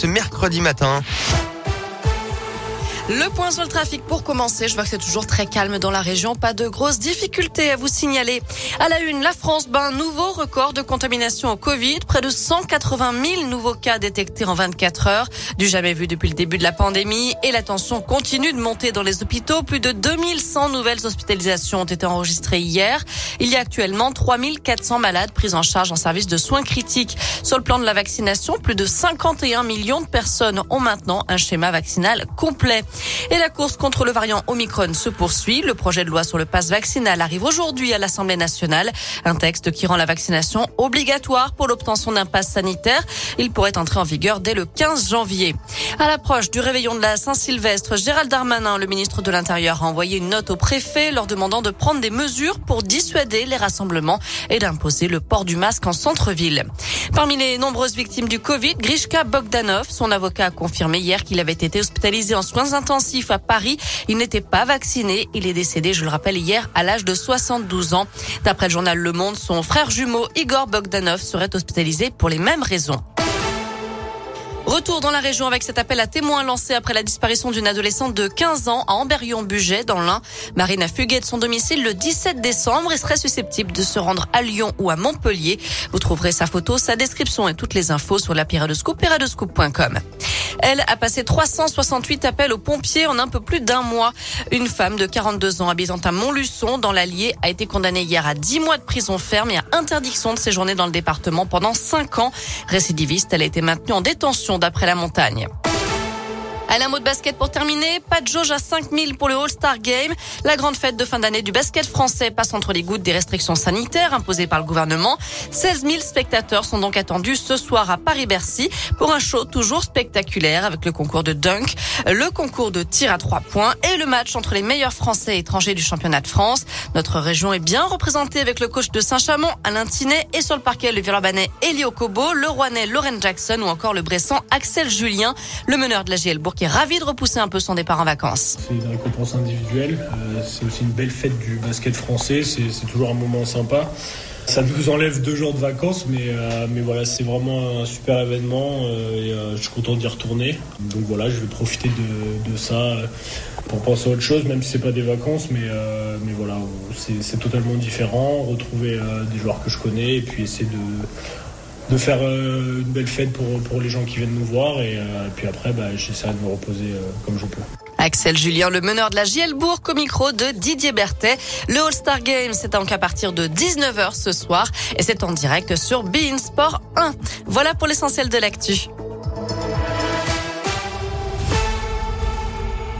ce mercredi matin. Le point sur le trafic pour commencer. Je vois que c'est toujours très calme dans la région. Pas de grosses difficultés à vous signaler. À la une, la France bat un nouveau record de contamination au Covid. Près de 180 000 nouveaux cas détectés en 24 heures. Du jamais vu depuis le début de la pandémie. Et la tension continue de monter dans les hôpitaux. Plus de 2100 nouvelles hospitalisations ont été enregistrées hier. Il y a actuellement 3400 malades pris en charge en service de soins critiques. Sur le plan de la vaccination, plus de 51 millions de personnes ont maintenant un schéma vaccinal complet. Et la course contre le variant Omicron se poursuit. Le projet de loi sur le passe vaccinal arrive aujourd'hui à l'Assemblée nationale. Un texte qui rend la vaccination obligatoire pour l'obtention d'un passe sanitaire. Il pourrait entrer en vigueur dès le 15 janvier. À l'approche du réveillon de la Saint-Sylvestre, Gérald Darmanin, le ministre de l'Intérieur, a envoyé une note au préfet leur demandant de prendre des mesures pour dissuader les rassemblements et d'imposer le port du masque en centre-ville. Parmi les nombreuses victimes du Covid, Grishka Bogdanov, son avocat a confirmé hier qu'il avait été hospitalisé en soins intensifs à Paris. Il n'était pas vacciné. Il est décédé, je le rappelle, hier à l'âge de 72 ans. D'après le journal Le Monde, son frère jumeau Igor Bogdanov serait hospitalisé pour les mêmes raisons. Retour dans la région avec cet appel à témoins lancé après la disparition d'une adolescente de 15 ans à Amberion-Bugey dans l'Ain. Marine a fugué de son domicile le 17 décembre et serait susceptible de se rendre à Lyon ou à Montpellier. Vous trouverez sa photo, sa description et toutes les infos sur la Piradescoop. Elle a passé 368 appels aux pompiers en un peu plus d'un mois. Une femme de 42 ans habitant à Montluçon dans l'Allier a été condamnée hier à 10 mois de prison ferme et à interdiction de séjourner dans le département pendant 5 ans. Récidiviste, elle a été maintenue en détention d'après la montagne. Allez, un mot de basket pour terminer. Pas de jauge à 5000 pour le All-Star Game. La grande fête de fin d'année du basket français passe entre les gouttes des restrictions sanitaires imposées par le gouvernement. 16 000 spectateurs sont donc attendus ce soir à Paris-Bercy pour un show toujours spectaculaire avec le concours de dunk, le concours de tir à trois points et le match entre les meilleurs français et étrangers du championnat de France. Notre région est bien représentée avec le coach de Saint-Chamond, Alain Tinet, et sur le parquet, le Villeurbanais Elio Kobo, le Rouennais Lauren Jackson ou encore le Bressan Axel Julien, le meneur de la GL est ravi de repousser un peu son départ en vacances. C'est une récompense individuelle, euh, c'est aussi une belle fête du basket français, c'est toujours un moment sympa. Ça nous enlève deux jours de vacances, mais, euh, mais voilà, c'est vraiment un super événement euh, et je suis content d'y retourner. Donc voilà, je vais profiter de, ça pour penser à autre chose, même si c'est pas des vacances, mais, mais voilà, c'est totalement différent. Retrouver des joueurs que je connais et puis essayer de de faire euh, une belle fête pour, pour les gens qui viennent nous voir. Et, euh, puis après, bah, j'essaierai de me reposer euh, comme je peux. Axel Julien, le meneur de la JL Bourg, au micro de Didier Berthet. Le All-Star Game, c'est donc à partir de 19h ce soir et c'est en direct sur Bein Sport 1. Voilà pour l'essentiel de l'actu.